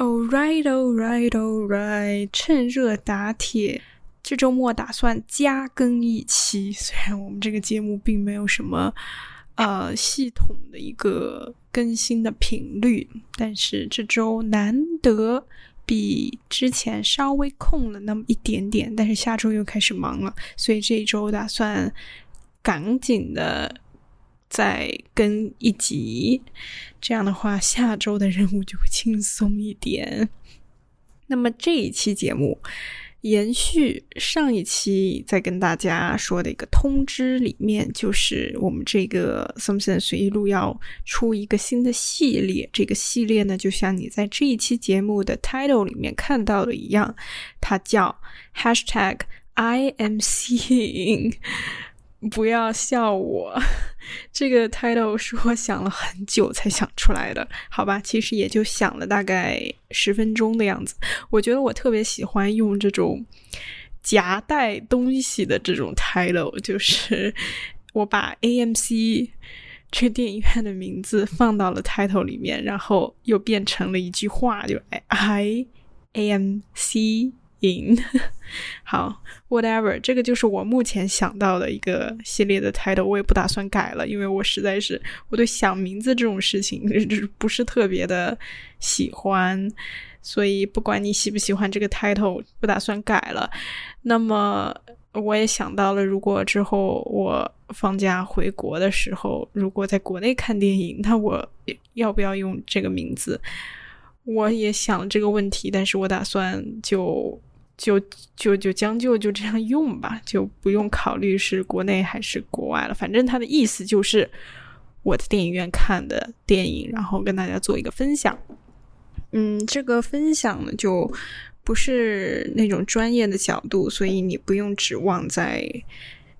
All right, all right, all right，趁热打铁，这周末打算加更一期。虽然我们这个节目并没有什么呃系统的一个更新的频率，但是这周难得比之前稍微空了那么一点点。但是下周又开始忙了，所以这一周打算赶紧的。再更一集，这样的话，下周的任务就会轻松一点。那么这一期节目延续上一期在跟大家说的一个通知里面，就是我们这个 Something 随意录要出一个新的系列。这个系列呢，就像你在这一期节目的 title 里面看到的一样，它叫 Hashtag I am seeing。不要笑我，这个 title 是我想了很久才想出来的，好吧？其实也就想了大概十分钟的样子。我觉得我特别喜欢用这种夹带东西的这种 title，就是 我把 AMC 这电影院的名字放到了 title 里面，然后又变成了一句话，就 I AMC。赢，好，whatever，这个就是我目前想到的一个系列的 title，我也不打算改了，因为我实在是我对想名字这种事情就是不是特别的喜欢，所以不管你喜不喜欢这个 title，不打算改了。那么我也想到了，如果之后我放假回国的时候，如果在国内看电影，那我要不要用这个名字？我也想这个问题，但是我打算就。就就就将就就这样用吧，就不用考虑是国内还是国外了。反正他的意思就是我在电影院看的电影，然后跟大家做一个分享。嗯，这个分享呢就不是那种专业的角度，所以你不用指望在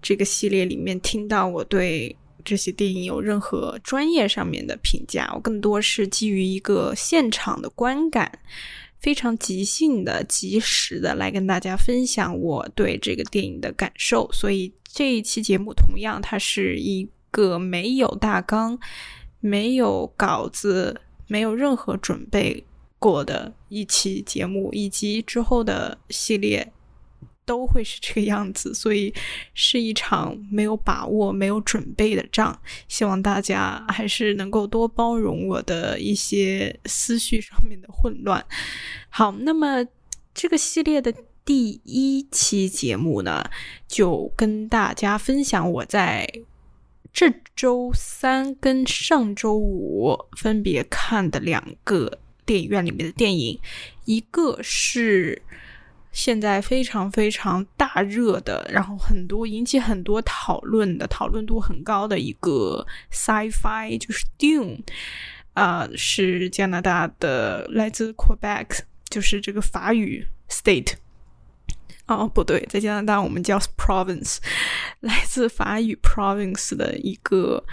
这个系列里面听到我对这些电影有任何专业上面的评价。我更多是基于一个现场的观感。非常即兴的、及时的来跟大家分享我对这个电影的感受，所以这一期节目同样它是一个没有大纲、没有稿子、没有任何准备过的一期节目，以及之后的系列。都会是这个样子，所以是一场没有把握、没有准备的仗。希望大家还是能够多包容我的一些思绪上面的混乱。好，那么这个系列的第一期节目呢，就跟大家分享我在这周三跟上周五分别看的两个电影院里面的电影，一个是。现在非常非常大热的，然后很多引起很多讨论的，讨论度很高的一个 sci-fi 就是 Dune，啊，是加拿大的，来自 Quebec，就是这个法语 state。哦，不对，在加拿大我们叫 province，来自法语 province 的一个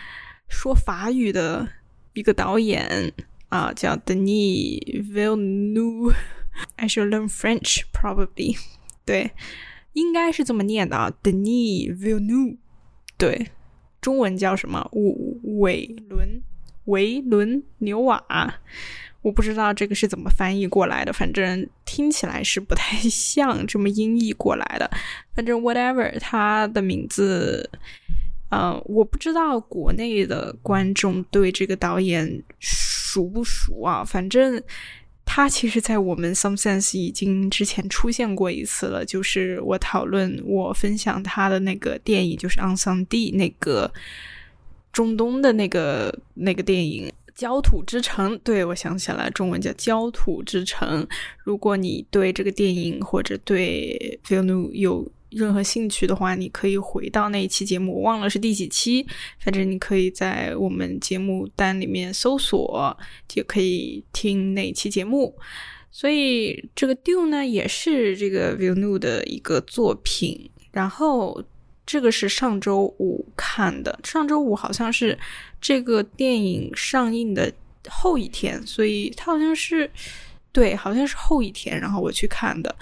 说法语的一个导演啊，叫 Denis Villeneuve。I should learn French, probably. 对，应该是这么念的啊，Denis Villeneuve。对，中文叫什么？韦伦维伦纽瓦。我不知道这个是怎么翻译过来的，反正听起来是不太像这么音译过来的。反正 whatever，他的名字，呃，我不知道国内的观众对这个导演熟不熟啊？反正。他其实，在我们 Some Sense 已经之前出现过一次了，就是我讨论我分享他的那个电影，就是《On Sun D》那个中东的那个那个电影《焦土之城》。对，我想起来，中文叫《焦土之城》。如果你对这个电影或者对 f i l n 有任何兴趣的话，你可以回到那一期节目，我忘了是第几期，反正你可以在我们节目单里面搜索，就可以听那期节目。所以这个 Dune 呢，也是这个 v i l New 的一个作品。然后这个是上周五看的，上周五好像是这个电影上映的后一天，所以它好像是对，好像是后一天，然后我去看的。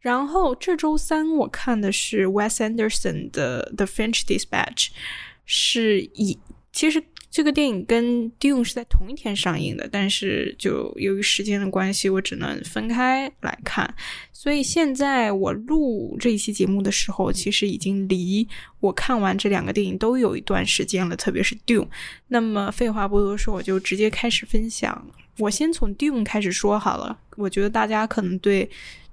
然后这周三我看的是 Wes Anderson 的《The French Dispatch》，是以其实这个电影跟 Dune 是在同一天上映的，但是就由于时间的关系，我只能分开来看。所以现在我录这一期节目的时候，其实已经离我看完这两个电影都有一段时间了，特别是 Dune。那么废话不多说，我就直接开始分享。我先从 Dune 开始说好了，我觉得大家可能对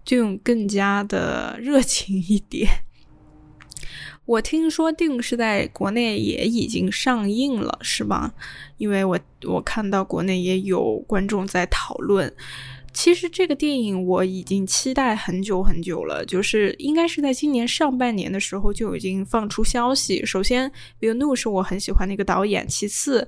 就更加的热情一点。我听说《定》是在国内也已经上映了，是吧？因为我我看到国内也有观众在讨论。其实这个电影我已经期待很久很久了，就是应该是在今年上半年的时候就已经放出消息。首先 v i l n e 是我很喜欢的一个导演，其次，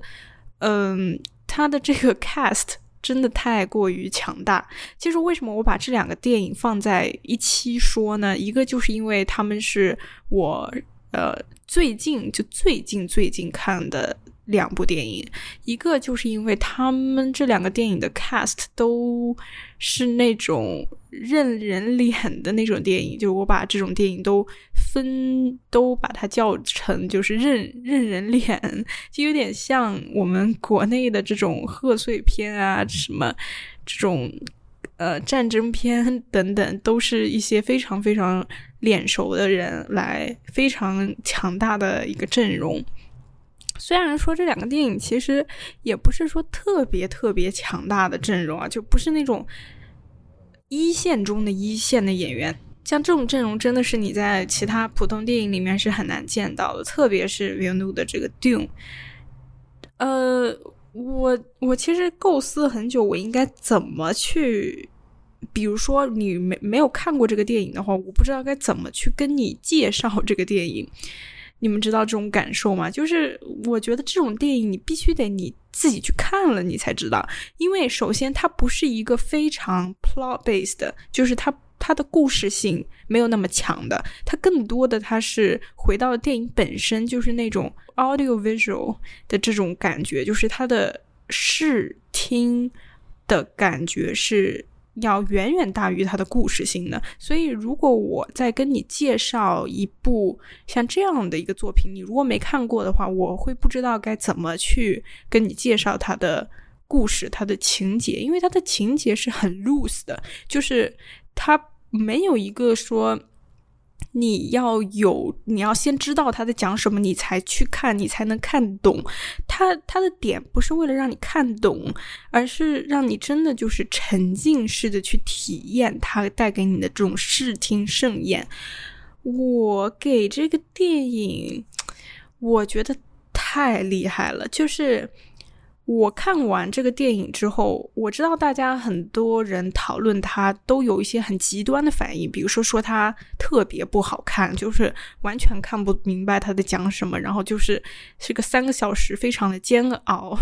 嗯，他的这个 cast 真的太过于强大。其实为什么我把这两个电影放在一期说呢？一个就是因为他们是我。呃，最近就最近最近看的两部电影，一个就是因为他们这两个电影的 cast 都是那种认人脸的那种电影，就我把这种电影都分都把它叫成就是认认人脸，就有点像我们国内的这种贺岁片啊，什么这种。呃，战争片 等等，都是一些非常非常脸熟的人来，非常强大的一个阵容。虽然说这两个电影其实也不是说特别特别强大的阵容啊，就不是那种一线中的一线的演员。像这种阵容，真的是你在其他普通电影里面是很难见到的，特别是 v i n u 的这个 Dune。呃。我我其实构思很久，我应该怎么去？比如说你没没有看过这个电影的话，我不知道该怎么去跟你介绍这个电影。你们知道这种感受吗？就是我觉得这种电影你必须得你自己去看了，你才知道。因为首先它不是一个非常 plot based，就是它。它的故事性没有那么强的，它更多的它是回到电影本身，就是那种 audio visual 的这种感觉，就是它的视听的感觉是要远远大于它的故事性的。所以，如果我在跟你介绍一部像这样的一个作品，你如果没看过的话，我会不知道该怎么去跟你介绍它的故事、它的情节，因为它的情节是很 loose 的，就是它。没有一个说你要有，你要先知道他在讲什么，你才去看，你才能看懂。他他的点不是为了让你看懂，而是让你真的就是沉浸式的去体验他带给你的这种视听盛宴。我给这个电影，我觉得太厉害了，就是。我看完这个电影之后，我知道大家很多人讨论它都有一些很极端的反应，比如说说它特别不好看，就是完全看不明白他在讲什么，然后就是是个三个小时非常的煎熬。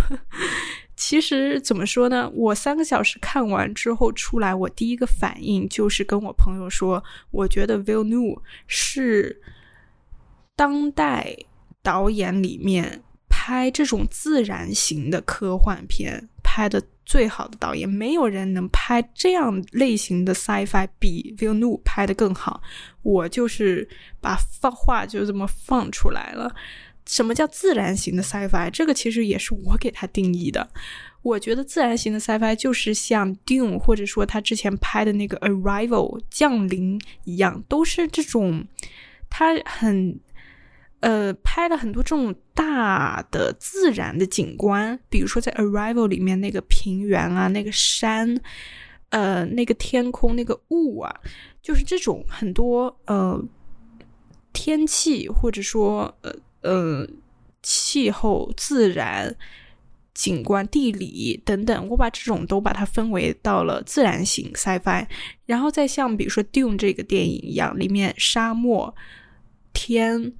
其实怎么说呢？我三个小时看完之后出来，我第一个反应就是跟我朋友说，我觉得 Villeneuve 是当代导演里面。拍这种自然型的科幻片拍的最好的导演，没有人能拍这样类型的 sci-fi 比 Will Nu 拍的更好。我就是把放话就这么放出来了。什么叫自然型的 sci-fi？这个其实也是我给他定义的。我觉得自然型的 sci-fi 就是像 Dune 或者说他之前拍的那个 Arrival 降临一样，都是这种他很。呃，拍了很多这种大的自然的景观，比如说在《Arrival》里面那个平原啊，那个山，呃，那个天空，那个雾啊，就是这种很多呃天气或者说呃呃气候、自然景观、地理等等，我把这种都把它分为到了自然型 sci-fi，然后再像比如说《Dune》这个电影一样，里面沙漠、天。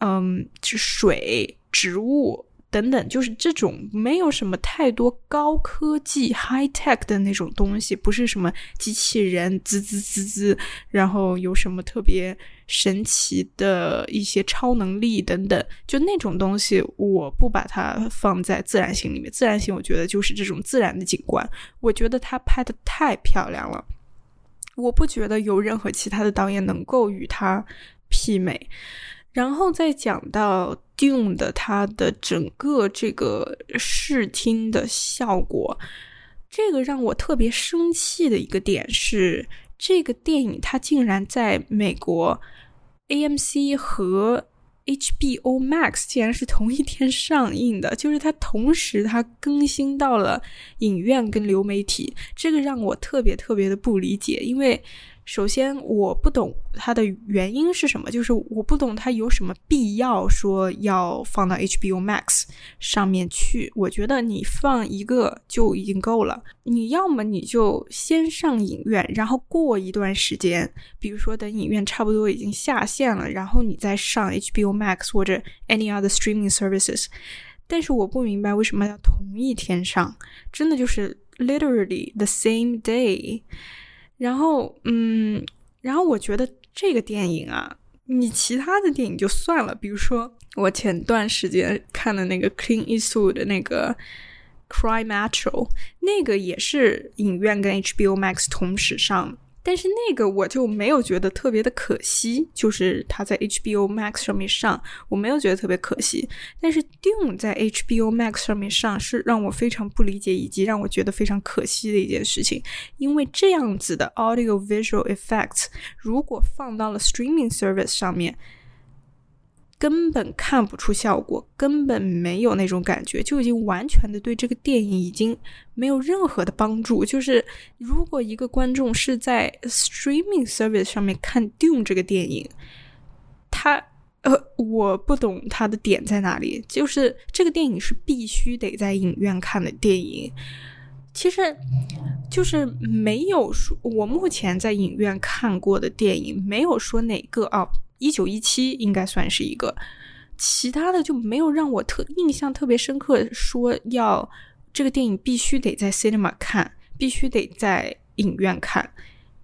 嗯，是水、植物等等，就是这种没有什么太多高科技 high tech 的那种东西，不是什么机器人滋滋滋滋，然后有什么特别神奇的一些超能力等等，就那种东西，我不把它放在自然性里面。自然性，我觉得就是这种自然的景观，我觉得他拍的太漂亮了，我不觉得有任何其他的导演能够与他媲美。然后再讲到 Dune 的它的整个这个视听的效果，这个让我特别生气的一个点是，这个电影它竟然在美国 AMC 和 HBO Max 竟然是同一天上映的，就是它同时它更新到了影院跟流媒体，这个让我特别特别的不理解，因为。首先，我不懂它的原因是什么，就是我不懂它有什么必要说要放到 HBO Max 上面去。我觉得你放一个就已经够了。你要么你就先上影院，然后过一段时间，比如说等影院差不多已经下线了，然后你再上 HBO Max 或者 any other streaming services。但是我不明白为什么要同一天上，真的就是 literally the same day。然后，嗯，然后我觉得这个电影啊，你其他的电影就算了，比如说我前段时间看的那个 Clean Eastwood 的那个 Cry Metro，那个也是影院跟 HBO Max 同时上。但是那个我就没有觉得特别的可惜，就是它在 HBO Max 上面上，我没有觉得特别可惜。但是 Dune 在 HBO Max 上面上是让我非常不理解，以及让我觉得非常可惜的一件事情。因为这样子的 audio visual effects 如果放到了 streaming service 上面。根本看不出效果，根本没有那种感觉，就已经完全的对这个电影已经没有任何的帮助。就是如果一个观众是在 streaming service 上面看《Dune》这个电影，他呃，我不懂他的点在哪里。就是这个电影是必须得在影院看的电影，其实就是没有说我目前在影院看过的电影，没有说哪个啊。一九一七应该算是一个，其他的就没有让我特印象特别深刻。说要这个电影必须得在 cinema 看，必须得在影院看。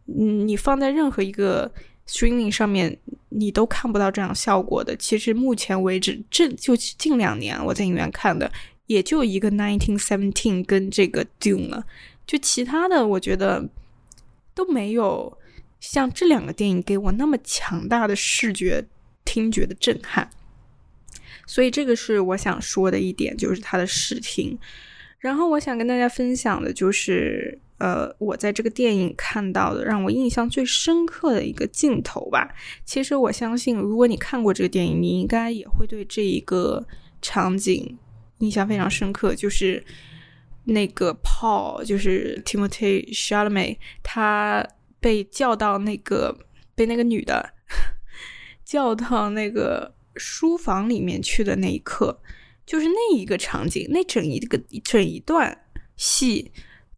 嗯，你放在任何一个 streaming 上面，你都看不到这样效果的。其实目前为止，这就近两年我在影院看的，也就一个 nineteen seventeen 跟这个 Dune 了。就其他的，我觉得都没有。像这两个电影给我那么强大的视觉、听觉的震撼，所以这个是我想说的一点，就是它的视听。然后我想跟大家分享的就是，呃，我在这个电影看到的让我印象最深刻的一个镜头吧。其实我相信，如果你看过这个电影，你应该也会对这一个场景印象非常深刻，就是那个 Paul，就是 Timothy Chalamet，他。被叫到那个被那个女的 叫到那个书房里面去的那一刻，就是那一个场景，那整一个整一段戏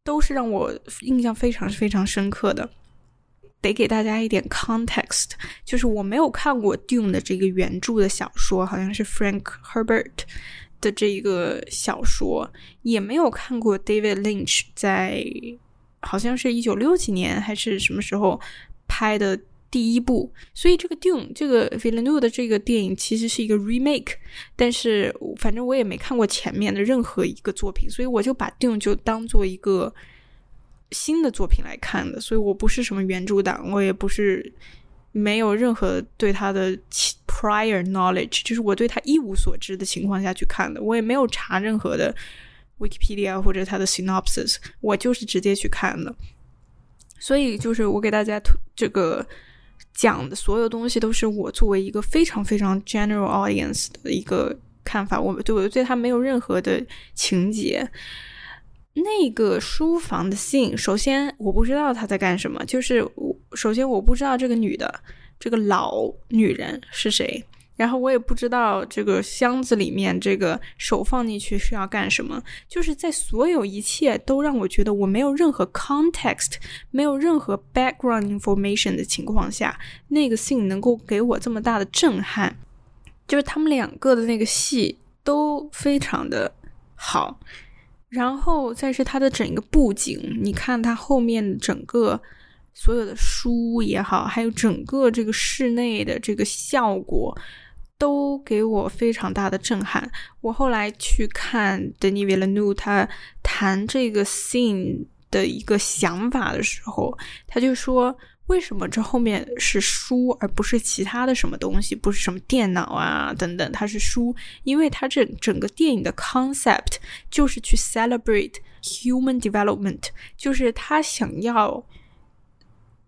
都是让我印象非常非常深刻的。得给大家一点 context，就是我没有看过 Dune 的这个原著的小说，好像是 Frank Herbert 的这一个小说，也没有看过 David Lynch 在。好像是一九六几年还是什么时候拍的第一部，所以这个 Dune 这个 Villeneuve 的这个电影其实是一个 remake，但是反正我也没看过前面的任何一个作品，所以我就把 Dune 就当做一个新的作品来看的，所以我不是什么原著党，我也不是没有任何对他的 prior knowledge，就是我对他一无所知的情况下去看的，我也没有查任何的。Wikipedia 或者它的 synopsis，我就是直接去看的，所以就是我给大家这个讲的所有东西都是我作为一个非常非常 general audience 的一个看法，我对我对他没有任何的情节。那个书房的信，首先我不知道他在干什么，就是我首先我不知道这个女的这个老女人是谁。然后我也不知道这个箱子里面这个手放进去是要干什么，就是在所有一切都让我觉得我没有任何 context，没有任何 background information 的情况下，那个 scene 能够给我这么大的震撼，就是他们两个的那个戏都非常的好，然后再是它的整个布景，你看它后面整个所有的书也好，还有整个这个室内的这个效果。都给我非常大的震撼。我后来去看 Denis Villeneuve 他谈这个 scene 的一个想法的时候，他就说：“为什么这后面是书而不是其他的什么东西？不是什么电脑啊等等，它是书，因为它这整个电影的 concept 就是去 celebrate human development，就是他想要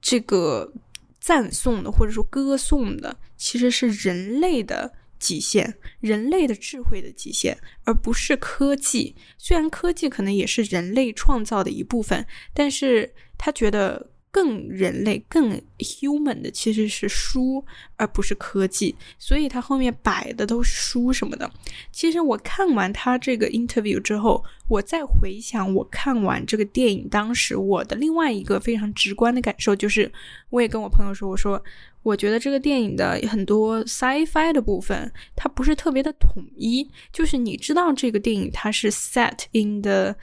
这个赞颂的或者说歌颂的，其实是人类的极限，人类的智慧的极限，而不是科技。虽然科技可能也是人类创造的一部分，但是他觉得。更人类、更 human 的其实是书，而不是科技，所以他后面摆的都是书什么的。其实我看完他这个 interview 之后，我再回想我看完这个电影当时我的另外一个非常直观的感受，就是我也跟我朋友说，我说我觉得这个电影的很多 sci-fi 的部分，它不是特别的统一。就是你知道这个电影它是 set in the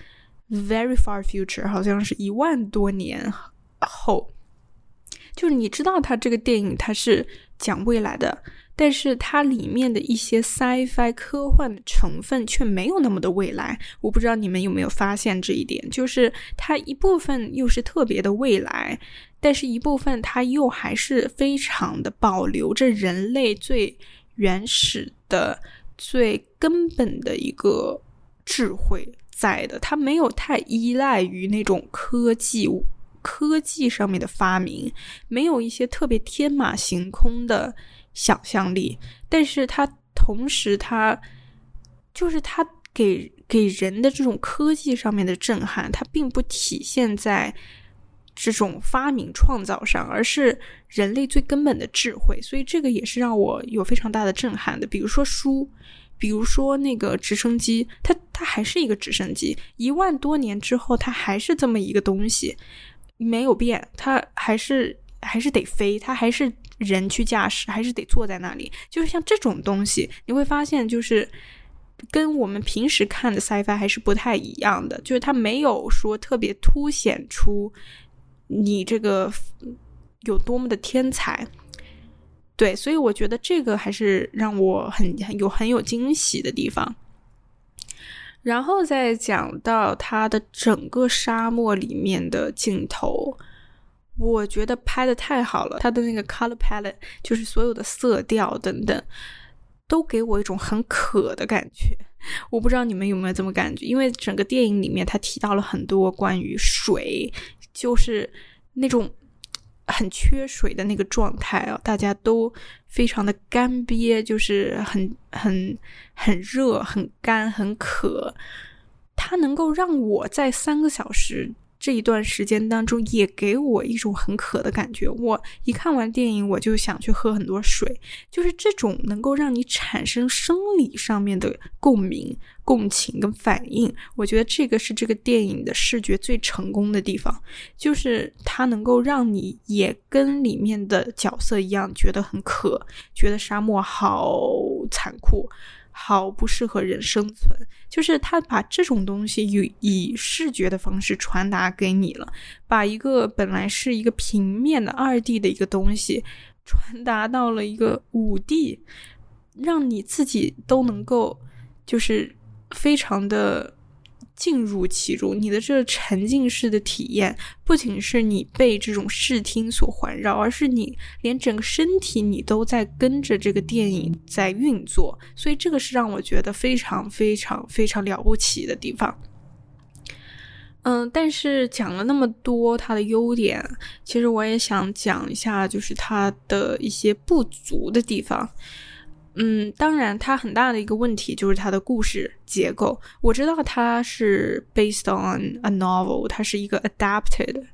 very far future，好像是一万多年。后，就是你知道，它这个电影它是讲未来的，但是它里面的一些 sci-fi 科幻的成分却没有那么的未来。我不知道你们有没有发现这一点，就是它一部分又是特别的未来，但是一部分它又还是非常的保留着人类最原始的、最根本的一个智慧在的。它没有太依赖于那种科技。科技上面的发明没有一些特别天马行空的想象力，但是它同时，它就是它给给人的这种科技上面的震撼，它并不体现在这种发明创造上，而是人类最根本的智慧。所以这个也是让我有非常大的震撼的。比如说书，比如说那个直升机，它它还是一个直升机，一万多年之后，它还是这么一个东西。没有变，它还是还是得飞，它还是人去驾驶，还是得坐在那里。就是像这种东西，你会发现，就是跟我们平时看的 CF 还是不太一样的，就是它没有说特别凸显出你这个有多么的天才。对，所以我觉得这个还是让我很有很有惊喜的地方。然后再讲到它的整个沙漠里面的镜头，我觉得拍的太好了。它的那个 color palette，就是所有的色调等等，都给我一种很渴的感觉。我不知道你们有没有这么感觉？因为整个电影里面，他提到了很多关于水，就是那种。很缺水的那个状态啊，大家都非常的干瘪，就是很很很热、很干、很渴。它能够让我在三个小时。这一段时间当中，也给我一种很渴的感觉。我一看完电影，我就想去喝很多水。就是这种能够让你产生生理上面的共鸣、共情跟反应，我觉得这个是这个电影的视觉最成功的地方，就是它能够让你也跟里面的角色一样，觉得很渴，觉得沙漠好残酷。好不适合人生存，就是他把这种东西以以视觉的方式传达给你了，把一个本来是一个平面的二 D 的一个东西，传达到了一个五 D，让你自己都能够就是非常的。进入其中，你的这沉浸式的体验，不仅是你被这种视听所环绕，而是你连整个身体你都在跟着这个电影在运作，所以这个是让我觉得非常非常非常了不起的地方。嗯，但是讲了那么多它的优点，其实我也想讲一下，就是它的一些不足的地方。嗯，当然，它很大的一个问题就是它的故事结构。我知道它是 based on a novel，它是一个 adapted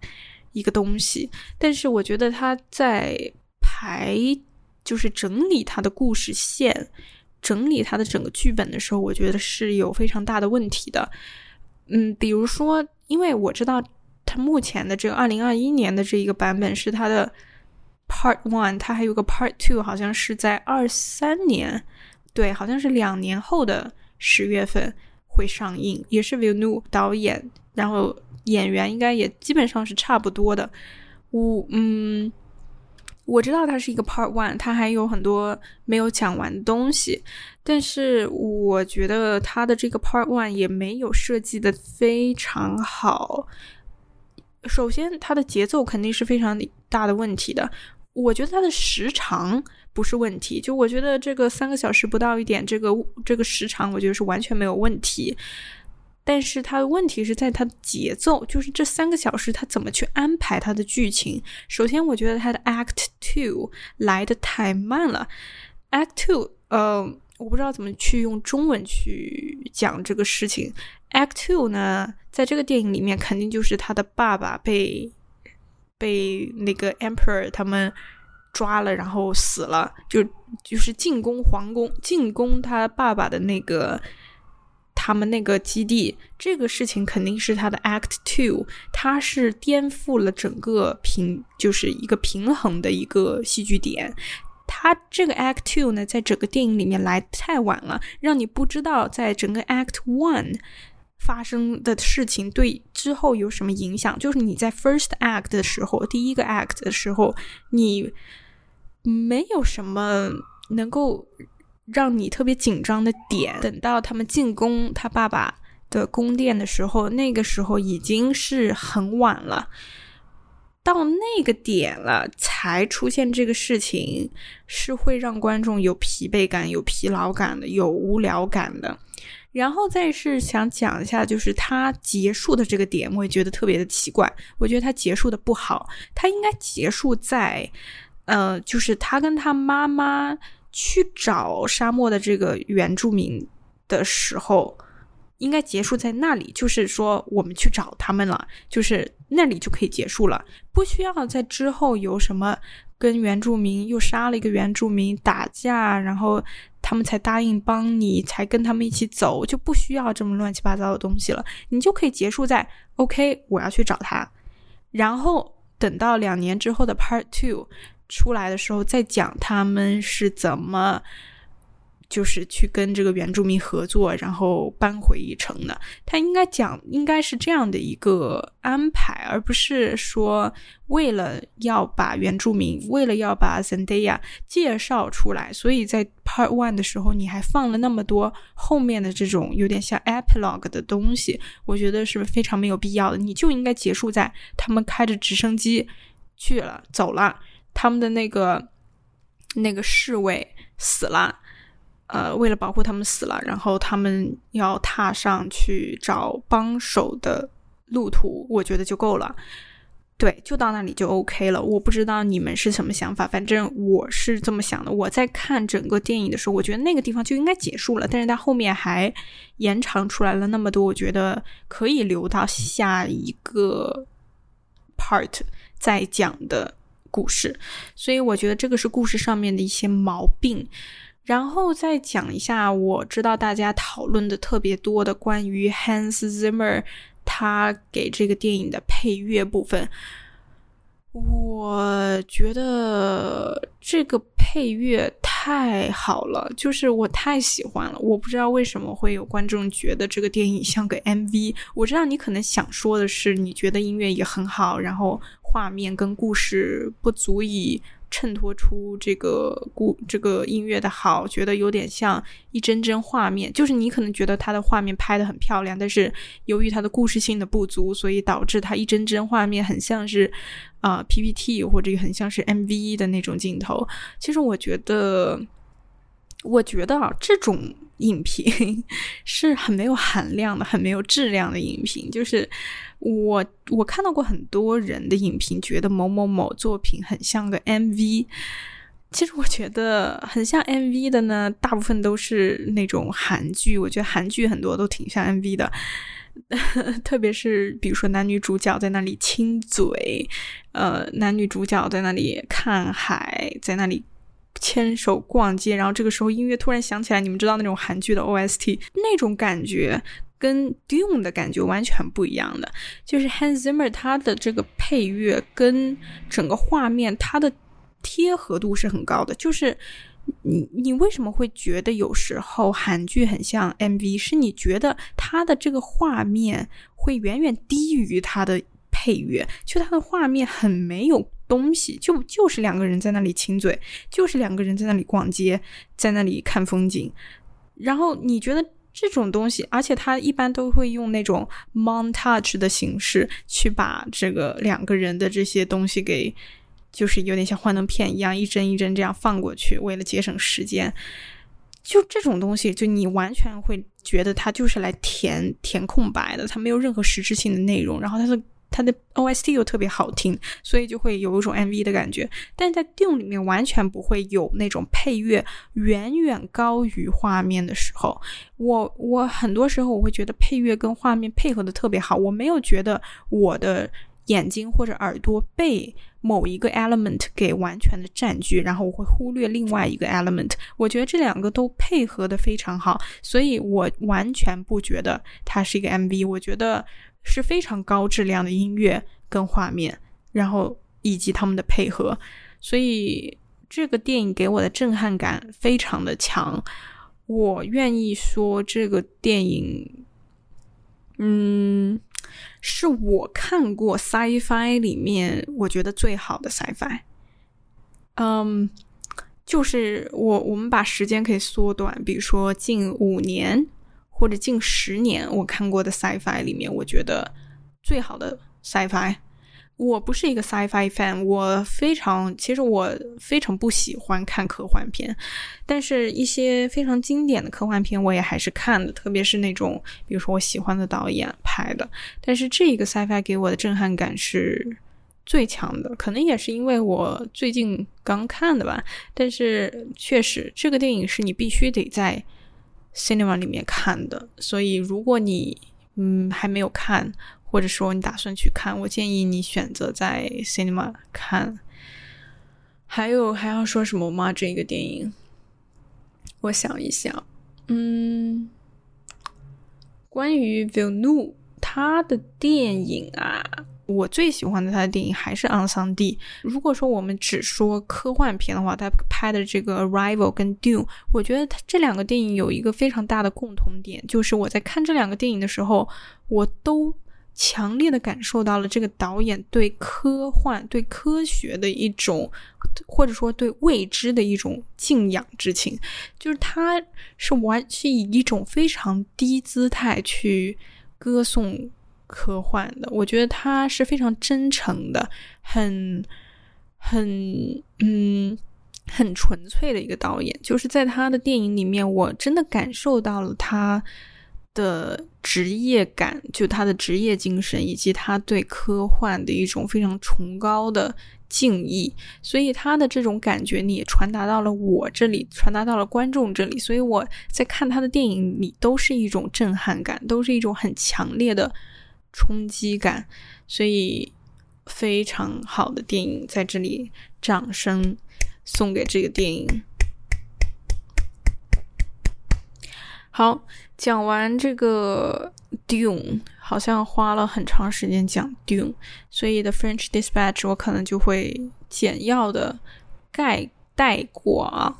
一个东西，但是我觉得它在排，就是整理它的故事线，整理它的整个剧本的时候，我觉得是有非常大的问题的。嗯，比如说，因为我知道它目前的这个二零二一年的这一个版本是它的。Part One，它还有个 Part Two，好像是在二三年，对，好像是两年后的十月份会上映，也是 Villeneuve 导演，然后演员应该也基本上是差不多的。我嗯，我知道它是一个 Part One，它还有很多没有讲完的东西，但是我觉得它的这个 Part One 也没有设计的非常好。首先，它的节奏肯定是非常大的问题的。我觉得它的时长不是问题，就我觉得这个三个小时不到一点，这个这个时长我觉得是完全没有问题。但是它的问题是在它的节奏，就是这三个小时它怎么去安排它的剧情。首先，我觉得它的 Act Two 来的太慢了。Act Two，呃，我不知道怎么去用中文去讲这个事情。Act Two 呢，在这个电影里面，肯定就是他的爸爸被。被那个 emperor 他们抓了，然后死了，就就是进攻皇宫，进攻他爸爸的那个他们那个基地，这个事情肯定是他的 act two，他是颠覆了整个平，就是一个平衡的一个戏剧点。他这个 act two 呢，在整个电影里面来太晚了，让你不知道在整个 act one。发生的事情对之后有什么影响？就是你在 first act 的时候，第一个 act 的时候，你没有什么能够让你特别紧张的点。等到他们进攻他爸爸的宫殿的时候，那个时候已经是很晚了。到那个点了才出现这个事情，是会让观众有疲惫感、有疲劳感的、有无聊感的。然后再是想讲一下，就是他结束的这个点，我也觉得特别的奇怪。我觉得他结束的不好，他应该结束在，呃，就是他跟他妈妈去找沙漠的这个原住民的时候，应该结束在那里。就是说，我们去找他们了，就是那里就可以结束了，不需要在之后有什么跟原住民又杀了一个原住民打架，然后。他们才答应帮你，才跟他们一起走，就不需要这么乱七八糟的东西了。你就可以结束在 OK，我要去找他，然后等到两年之后的 Part Two 出来的时候，再讲他们是怎么。就是去跟这个原住民合作，然后搬回一城的。他应该讲，应该是这样的一个安排，而不是说为了要把原住民，为了要把 Zendaya 介绍出来，所以在 Part One 的时候你还放了那么多后面的这种有点像 Epilogue 的东西，我觉得是非常没有必要的。你就应该结束在他们开着直升机去了，走了，他们的那个那个侍卫死了。呃，为了保护他们死了，然后他们要踏上去找帮手的路途，我觉得就够了。对，就到那里就 OK 了。我不知道你们是什么想法，反正我是这么想的。我在看整个电影的时候，我觉得那个地方就应该结束了，但是它后面还延长出来了那么多，我觉得可以留到下一个 part 再讲的故事。所以我觉得这个是故事上面的一些毛病。然后再讲一下，我知道大家讨论的特别多的关于 Hans Zimmer 他给这个电影的配乐部分。我觉得这个配乐太好了，就是我太喜欢了。我不知道为什么会有观众觉得这个电影像个 MV。我知道你可能想说的是，你觉得音乐也很好，然后画面跟故事不足以。衬托出这个故这个音乐的好，觉得有点像一帧帧画面。就是你可能觉得它的画面拍的很漂亮，但是由于它的故事性的不足，所以导致它一帧帧画面很像是啊 PPT 或者很像是 MV 的那种镜头。其实我觉得，我觉得啊，这种影评 是很没有含量的，很没有质量的影评，就是。我我看到过很多人的影评，觉得某某某作品很像个 MV。其实我觉得很像 MV 的呢，大部分都是那种韩剧。我觉得韩剧很多都挺像 MV 的，特别是比如说男女主角在那里亲嘴，呃，男女主角在那里看海，在那里牵手逛街，然后这个时候音乐突然响起来，你们知道那种韩剧的 OST 那种感觉。跟 Dune 的感觉完全不一样的，就是 Hans Zimmer 他的这个配乐跟整个画面，它的贴合度是很高的。就是你你为什么会觉得有时候韩剧很像 MV？是你觉得它的这个画面会远远低于它的配乐？就它的画面很没有东西，就就是两个人在那里亲嘴，就是两个人在那里逛街，在那里看风景，然后你觉得？这种东西，而且他一般都会用那种 montage 的形式去把这个两个人的这些东西给就是有点像幻灯片一样，一帧一帧这样放过去，为了节省时间。就这种东西，就你完全会觉得它就是来填填空白的，它没有任何实质性的内容。然后它的它的 OST 又特别好听，所以就会有一种 MV 的感觉。但在 Dune 里面完全不会有那种配乐远远高于画面的时候。我我很多时候我会觉得配乐跟画面配合的特别好，我没有觉得我的眼睛或者耳朵被。某一个 element 给完全的占据，然后我会忽略另外一个 element。我觉得这两个都配合的非常好，所以我完全不觉得它是一个 MV。我觉得是非常高质量的音乐跟画面，然后以及他们的配合，所以这个电影给我的震撼感非常的强。我愿意说这个电影，嗯。是我看过 sci-fi 里面我觉得最好的 sci-fi，嗯，就是我我们把时间可以缩短，比如说近五年或者近十年我看过的 sci-fi 里面，我觉得最好的 sci-fi。我不是一个 sci-fi fan，我非常其实我非常不喜欢看科幻片，但是一些非常经典的科幻片我也还是看的，特别是那种比如说我喜欢的导演拍的。但是这一个 sci-fi 给我的震撼感是最强的，可能也是因为我最近刚看的吧。但是确实，这个电影是你必须得在 cinema 里面看的，所以如果你嗯还没有看。或者说你打算去看，我建议你选择在 cinema 看。还有还要说什么吗？这个电影，我想一想，嗯，关于 v i l n e u 他的电影啊，我最喜欢的他的电影还是《昂桑蒂》。如果说我们只说科幻片的话，他拍的这个《Arrival》跟《Dune》，我觉得他这两个电影有一个非常大的共同点，就是我在看这两个电影的时候，我都。强烈的感受到了这个导演对科幻、对科学的一种，或者说对未知的一种敬仰之情。就是他是完是以一种非常低姿态去歌颂科幻的。我觉得他是非常真诚的，很很嗯很纯粹的一个导演。就是在他的电影里面，我真的感受到了他。的职业感，就他的职业精神，以及他对科幻的一种非常崇高的敬意，所以他的这种感觉，你也传达到了我这里，传达到了观众这里，所以我在看他的电影里，都是一种震撼感，都是一种很强烈的冲击感，所以非常好的电影，在这里掌声送给这个电影。好，讲完这个 Dune，好像花了很长时间讲 Dune，所以 The French Dispatch 我可能就会简要的概带过啊。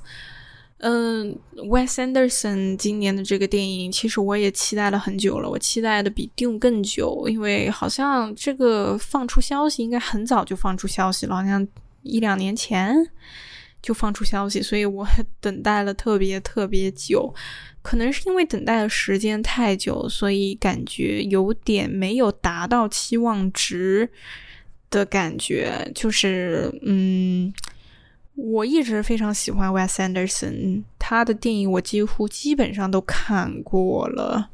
嗯，Wes Anderson 今年的这个电影，其实我也期待了很久了，我期待的比 Dune 更久，因为好像这个放出消息应该很早就放出消息了，好像一两年前就放出消息，所以我 等待了特别特别久。可能是因为等待的时间太久，所以感觉有点没有达到期望值的感觉。就是，嗯，我一直非常喜欢 Wes Anderson，他的电影我几乎基本上都看过了。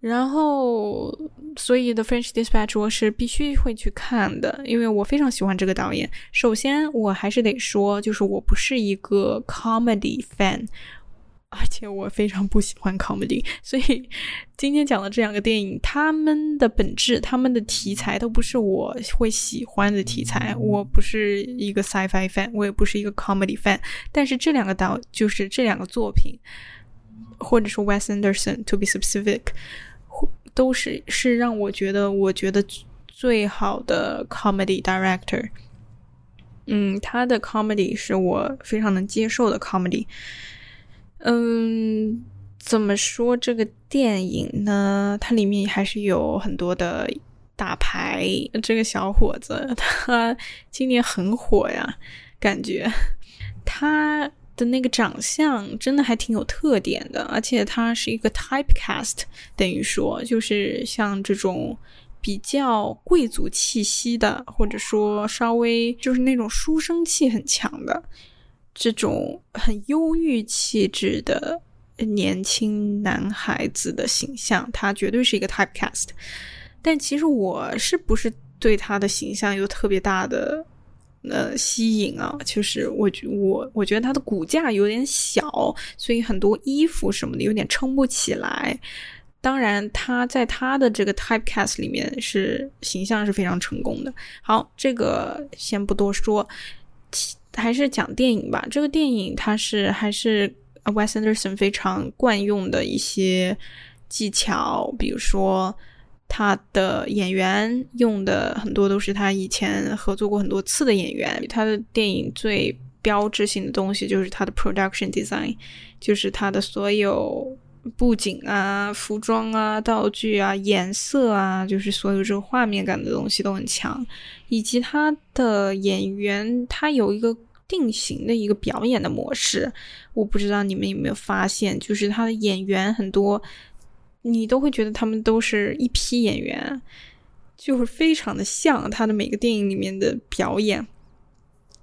然后，所以 The《French Dispatch》我是必须会去看的，因为我非常喜欢这个导演。首先，我还是得说，就是我不是一个 comedy fan。而且我非常不喜欢 comedy，所以今天讲的这两个电影，他们的本质、他们的题材都不是我会喜欢的题材。我不是一个 sci-fi fan，我也不是一个 comedy fan。但是这两个导，就是这两个作品，或者说 Wes Anderson to be specific，都是是让我觉得我觉得最好的 comedy director。嗯，他的 comedy 是我非常能接受的 comedy。嗯，怎么说这个电影呢？它里面还是有很多的大牌。这个小伙子他今年很火呀，感觉他的那个长相真的还挺有特点的，而且他是一个 typecast，等于说就是像这种比较贵族气息的，或者说稍微就是那种书生气很强的这种很忧郁气质的年轻男孩子的形象，他绝对是一个 typecast。但其实我是不是对他的形象有特别大的呃吸引啊？就是我觉我我觉得他的骨架有点小，所以很多衣服什么的有点撑不起来。当然，他在他的这个 typecast 里面是形象是非常成功的。好，这个先不多说，还是讲电影吧。这个电影它是还是 Wes Anderson 非常惯用的一些技巧，比如说他的演员用的很多都是他以前合作过很多次的演员。他的电影最标志性的东西就是他的 production design，就是他的所有。布景啊，服装啊，道具啊，颜色啊，就是所有这个画面感的东西都很强，以及他的演员，他有一个定型的一个表演的模式。我不知道你们有没有发现，就是他的演员很多，你都会觉得他们都是一批演员，就是非常的像他的每个电影里面的表演。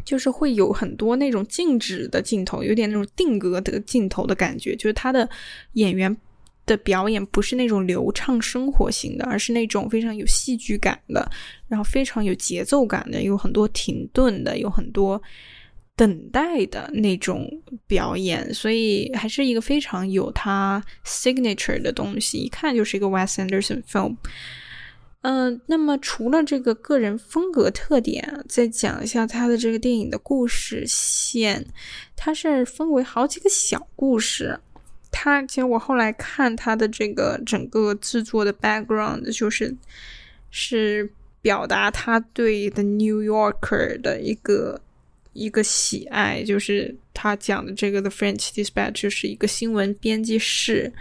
就是会有很多那种静止的镜头，有点那种定格的镜头的感觉。就是他的演员的表演不是那种流畅生活型的，而是那种非常有戏剧感的，然后非常有节奏感的，有很多停顿的，有很多等待的那种表演。所以还是一个非常有他 signature 的东西，一看就是一个 Wes Anderson film。嗯，那么除了这个个人风格特点，再讲一下他的这个电影的故事线。它是分为好几个小故事。它其实我后来看他的这个整个制作的 background，就是是表达他对 The New Yorker 的一个一个喜爱，就是他讲的这个 The French Dispatch 就是一个新闻编辑室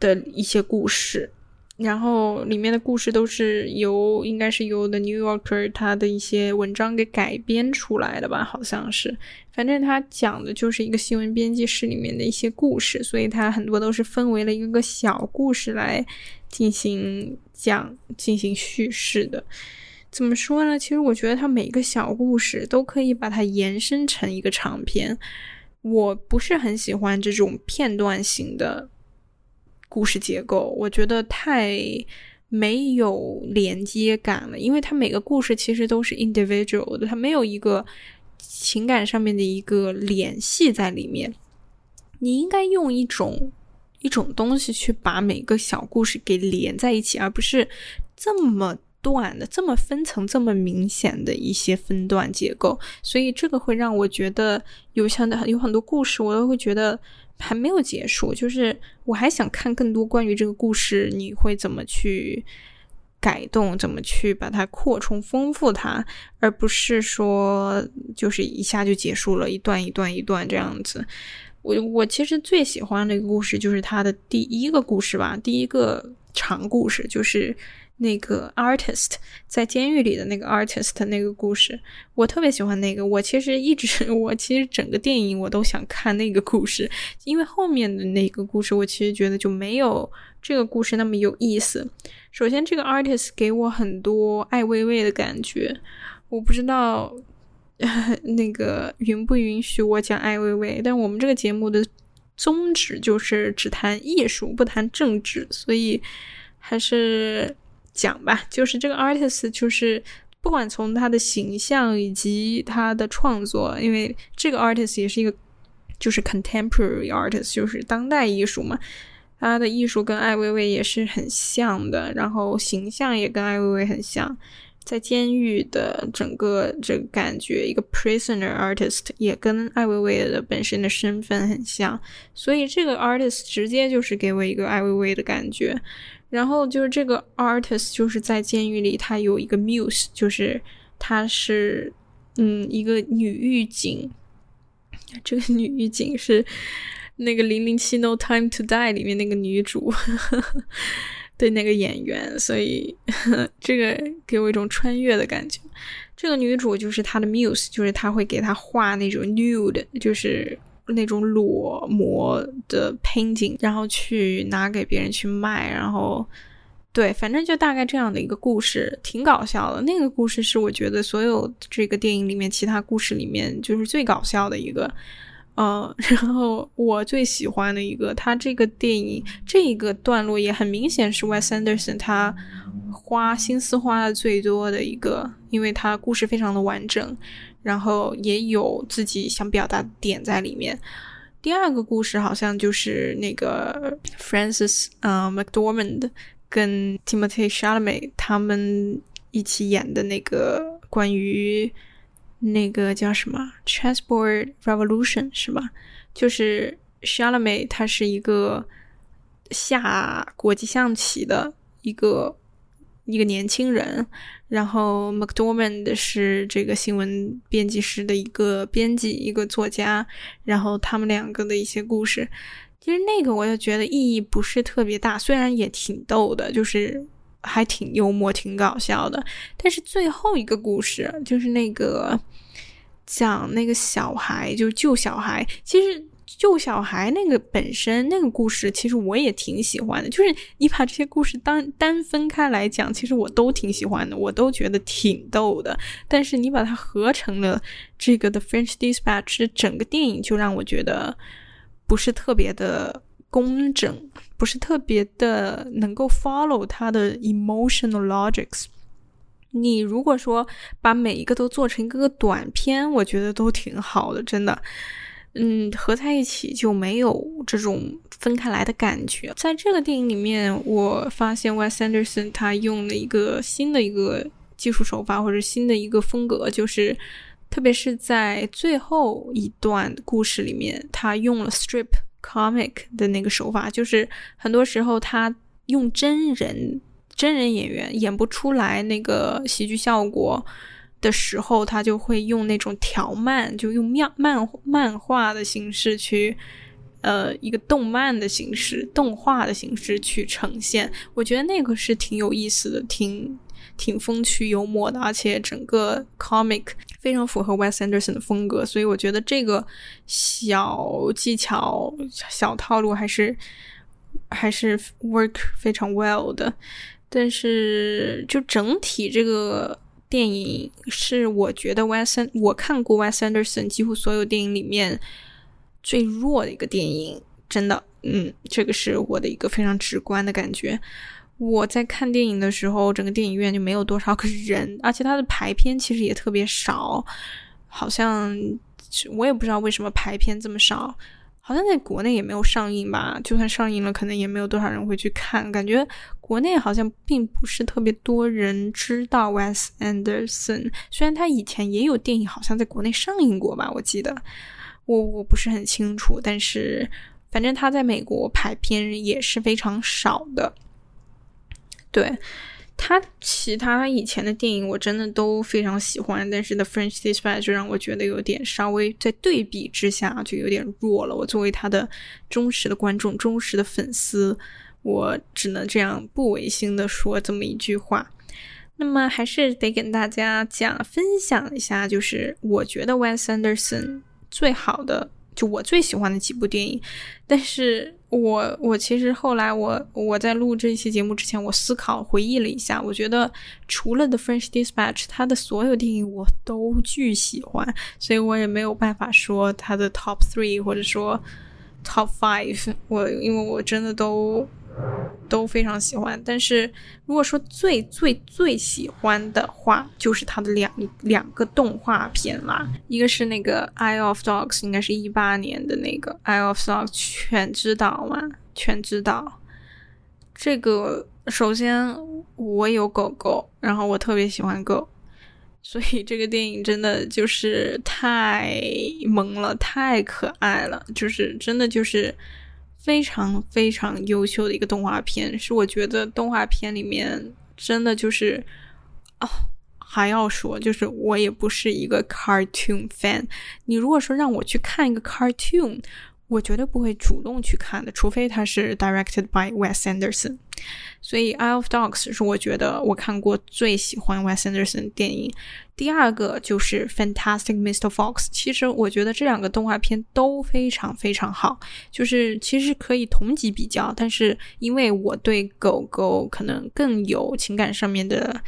的一些故事。然后里面的故事都是由应该是由 The New Yorker 他的一些文章给改编出来的吧，好像是。反正他讲的就是一个新闻编辑室里面的一些故事，所以它很多都是分为了一个小故事来进行讲、进行叙事的。怎么说呢？其实我觉得它每个小故事都可以把它延伸成一个长篇。我不是很喜欢这种片段型的。故事结构我觉得太没有连接感了，因为它每个故事其实都是 individual 的，它没有一个情感上面的一个联系在里面。你应该用一种一种东西去把每个小故事给连在一起，而不是这么断的、这么分层、这么明显的一些分段结构。所以这个会让我觉得有像的有很多故事，我都会觉得。还没有结束，就是我还想看更多关于这个故事，你会怎么去改动，怎么去把它扩充、丰富它，而不是说就是一下就结束了，一段一段一段这样子。我我其实最喜欢的一个故事就是它的第一个故事吧，第一个长故事就是。那个 artist 在监狱里的那个 artist 那个故事，我特别喜欢那个。我其实一直，我其实整个电影我都想看那个故事，因为后面的那个故事，我其实觉得就没有这个故事那么有意思。首先，这个 artist 给我很多艾薇薇的感觉，我不知道 那个允不允许我讲艾薇薇，但我们这个节目的宗旨就是只谈艺术，不谈政治，所以还是。讲吧，就是这个 artist，就是不管从他的形象以及他的创作，因为这个 artist 也是一个就是 contemporary artist，就是当代艺术嘛，他的艺术跟艾薇薇也是很像的，然后形象也跟艾薇薇很像，在监狱的整个这个感觉，一个 prisoner artist 也跟艾薇薇的本身的身份很像，所以这个 artist 直接就是给我一个艾薇薇的感觉。然后就是这个 artist，就是在监狱里，他有一个 muse，就是他是嗯一个女狱警。这个女狱警是那个《零零七 No Time to Die》里面那个女主对那个演员，所以 这个给我一种穿越的感觉。这个女主就是他的 muse，就是他会给他画那种 nude，就是。那种裸模的 painting，然后去拿给别人去卖，然后对，反正就大概这样的一个故事，挺搞笑的。那个故事是我觉得所有这个电影里面其他故事里面就是最搞笑的一个。嗯，然后我最喜欢的一个，他这个电影这一个段落也很明显是 Wes Anderson 他花心思花的最多的一个，因为他故事非常的完整，然后也有自己想表达点在里面。第二个故事好像就是那个 Francis 呃 McDormand 跟 Timothy Chalamet 他们一起演的那个关于。那个叫什么《Chessboard Revolution》是吧？就是 s h a l a m e 他是一个下国际象棋的一个一个年轻人，然后 McDormand 是这个新闻编辑室的一个编辑，一个作家，然后他们两个的一些故事，其实那个我就觉得意义不是特别大，虽然也挺逗的，就是还挺幽默、挺搞笑的，但是最后一个故事就是那个。讲那个小孩，就是救小孩。其实救小孩那个本身那个故事，其实我也挺喜欢的。就是你把这些故事单单分开来讲，其实我都挺喜欢的，我都觉得挺逗的。但是你把它合成了这个《The French Dispatch》，整个电影就让我觉得不是特别的工整，不是特别的能够 follow 它的 emotional logics。你如果说把每一个都做成一个个短片，我觉得都挺好的，真的。嗯，合在一起就没有这种分开来的感觉。在这个电影里面，我发现 Wes Anderson 他用了一个新的一个技术手法，或者新的一个风格，就是特别是在最后一段故事里面，他用了 strip comic 的那个手法，就是很多时候他用真人。真人演员演不出来那个喜剧效果的时候，他就会用那种条漫，就用漫漫漫画的形式去，呃，一个动漫的形式、动画的形式去呈现。我觉得那个是挺有意思的，挺挺风趣幽默的，而且整个 comic 非常符合 Wes Anderson 的风格，所以我觉得这个小技巧、小套路还是还是 work 非常 well 的。但是，就整体这个电影是我觉得 Wes 我看过 Wes Anderson 几乎所有电影里面最弱的一个电影，真的，嗯，这个是我的一个非常直观的感觉。我在看电影的时候，整个电影院就没有多少个人，而且它的排片其实也特别少，好像我也不知道为什么排片这么少。好像在国内也没有上映吧，就算上映了，可能也没有多少人会去看。感觉国内好像并不是特别多人知道 Wes Anderson，虽然他以前也有电影，好像在国内上映过吧，我记得，我我不是很清楚，但是反正他在美国排片也是非常少的，对。他其他以前的电影我真的都非常喜欢，但是《The French Dispatch》就让我觉得有点稍微在对比之下就有点弱了。我作为他的忠实的观众、忠实的粉丝，我只能这样不违心的说这么一句话。那么还是得跟大家讲分享一下，就是我觉得 Wes Anderson 最好的。就我最喜欢的几部电影，但是我我其实后来我我在录这期节目之前，我思考回忆了一下，我觉得除了《The French Dispatch》，他的所有电影我都巨喜欢，所以我也没有办法说他的 Top Three 或者说 Top Five，我因为我真的都。都非常喜欢，但是如果说最最最喜欢的话，就是他的两两个动画片啦。一个是那个《Eye of Dogs》，应该是一八年的那个《Eye of Dogs》犬之岛嘛，犬之岛。这个首先我有狗狗，然后我特别喜欢狗，所以这个电影真的就是太萌了，太可爱了，就是真的就是。非常非常优秀的一个动画片，是我觉得动画片里面真的就是哦，还要说就是我也不是一个 cartoon fan。你如果说让我去看一个 cartoon，我绝对不会主动去看的，除非它是 directed by Wes Anderson。所以《I of Dogs》是我觉得我看过最喜欢 Wes Anderson 电影。第二个就是《Fantastic Mr. Fox》。其实我觉得这两个动画片都非常非常好，就是其实可以同级比较，但是因为我对狗狗可能更有情感上面的。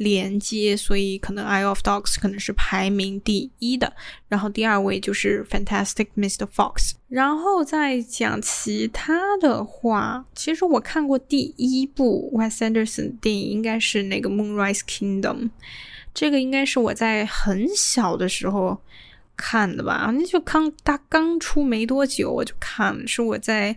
连接，所以可能《Eye of Dogs》可能是排名第一的，然后第二位就是《Fantastic Mr. Fox》。然后再讲其他的话，其实我看过第一部 Wes Anderson 电影应该是那个《Moonrise Kingdom》，这个应该是我在很小的时候看的吧，那就刚他刚出没多久我就看，是我在。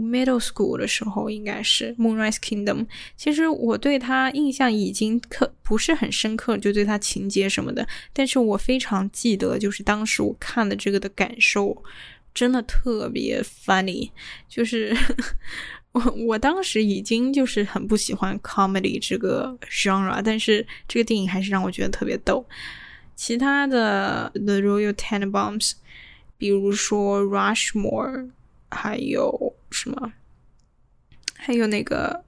Middle school 的时候应该是《Moonrise Kingdom》，其实我对他印象已经刻不是很深刻，就对他情节什么的。但是我非常记得，就是当时我看的这个的感受，真的特别 funny。就是 我我当时已经就是很不喜欢 comedy 这个 genre，但是这个电影还是让我觉得特别逗。其他的《The Royal Tenenbaums》，比如说《Rushmore》，还有。什么？还有那个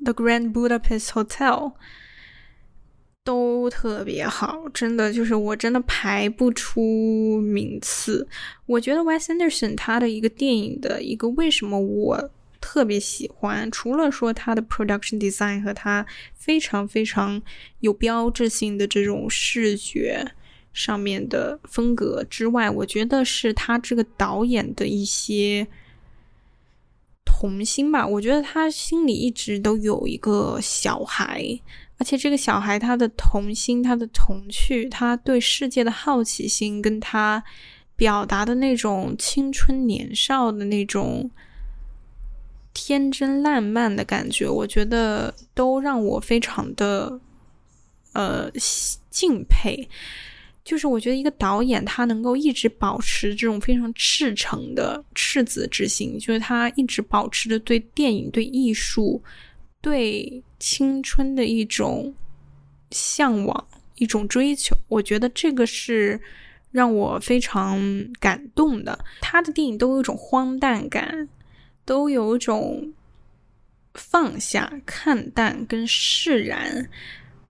《The Grand Budapest Hotel》都特别好，真的就是我真的排不出名次。我觉得 Wes Anderson 他的一个电影的一个为什么我特别喜欢，除了说他的 production design 和他非常非常有标志性的这种视觉上面的风格之外，我觉得是他这个导演的一些。童心吧，我觉得他心里一直都有一个小孩，而且这个小孩他的童心、他的童趣、他对世界的好奇心，跟他表达的那种青春年少的那种天真烂漫的感觉，我觉得都让我非常的呃敬佩。就是我觉得一个导演他能够一直保持这种非常赤诚的赤子之心，就是他一直保持着对电影、对艺术、对青春的一种向往、一种追求。我觉得这个是让我非常感动的。他的电影都有一种荒诞感，都有一种放下、看淡跟释然，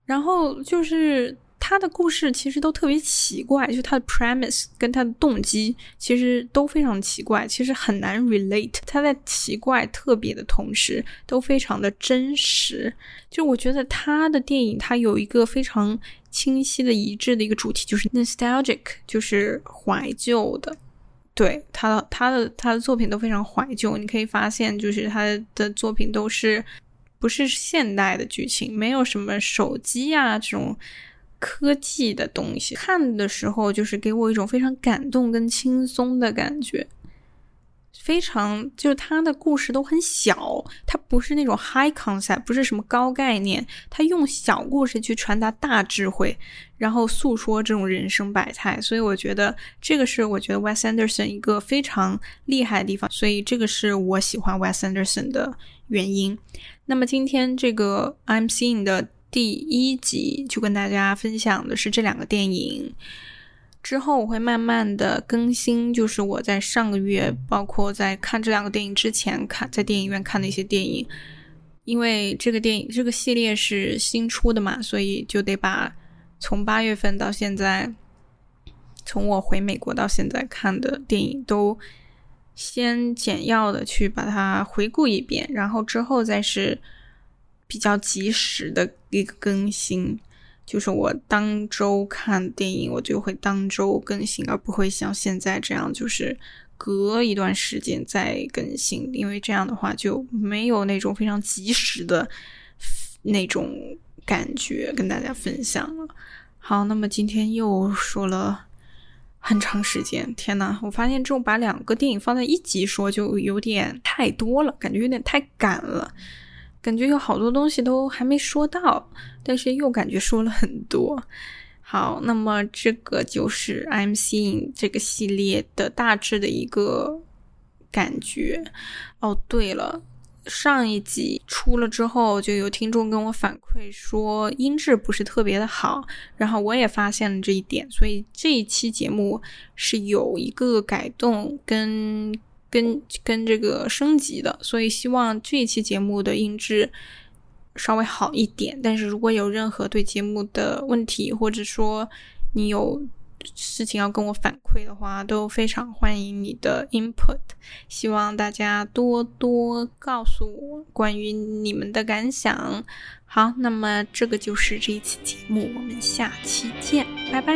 然后就是。他的故事其实都特别奇怪，就他的 premise 跟他的动机其实都非常奇怪，其实很难 relate。他在奇怪特别的同时，都非常的真实。就我觉得他的电影，他有一个非常清晰的一致的一个主题，就是 nostalgic，就是怀旧的。对他的他的他的作品都非常怀旧，你可以发现，就是他的作品都是不是现代的剧情，没有什么手机啊这种。科技的东西看的时候，就是给我一种非常感动跟轻松的感觉，非常就是他的故事都很小，他不是那种 high concept，不是什么高概念，他用小故事去传达大智慧，然后诉说这种人生百态，所以我觉得这个是我觉得 Wes Anderson 一个非常厉害的地方，所以这个是我喜欢 Wes Anderson 的原因。那么今天这个 I'm seeing 的。第一集就跟大家分享的是这两个电影，之后我会慢慢的更新，就是我在上个月，包括在看这两个电影之前看在电影院看的一些电影，因为这个电影这个系列是新出的嘛，所以就得把从八月份到现在，从我回美国到现在看的电影都先简要的去把它回顾一遍，然后之后再是。比较及时的一个更新，就是我当周看电影，我就会当周更新，而不会像现在这样，就是隔一段时间再更新，因为这样的话就没有那种非常及时的那种感觉跟大家分享了。好，那么今天又说了很长时间，天呐，我发现这种把两个电影放在一集说就有点太多了，感觉有点太赶了。感觉有好多东西都还没说到，但是又感觉说了很多。好，那么这个就是 I'm seeing 这个系列的大致的一个感觉。哦，对了，上一集出了之后，就有听众跟我反馈说音质不是特别的好，然后我也发现了这一点，所以这一期节目是有一个改动跟。跟跟这个升级的，所以希望这一期节目的音质稍微好一点。但是如果有任何对节目的问题，或者说你有事情要跟我反馈的话，都非常欢迎你的 input。希望大家多多告诉我关于你们的感想。好，那么这个就是这一期节目，我们下期见，拜拜。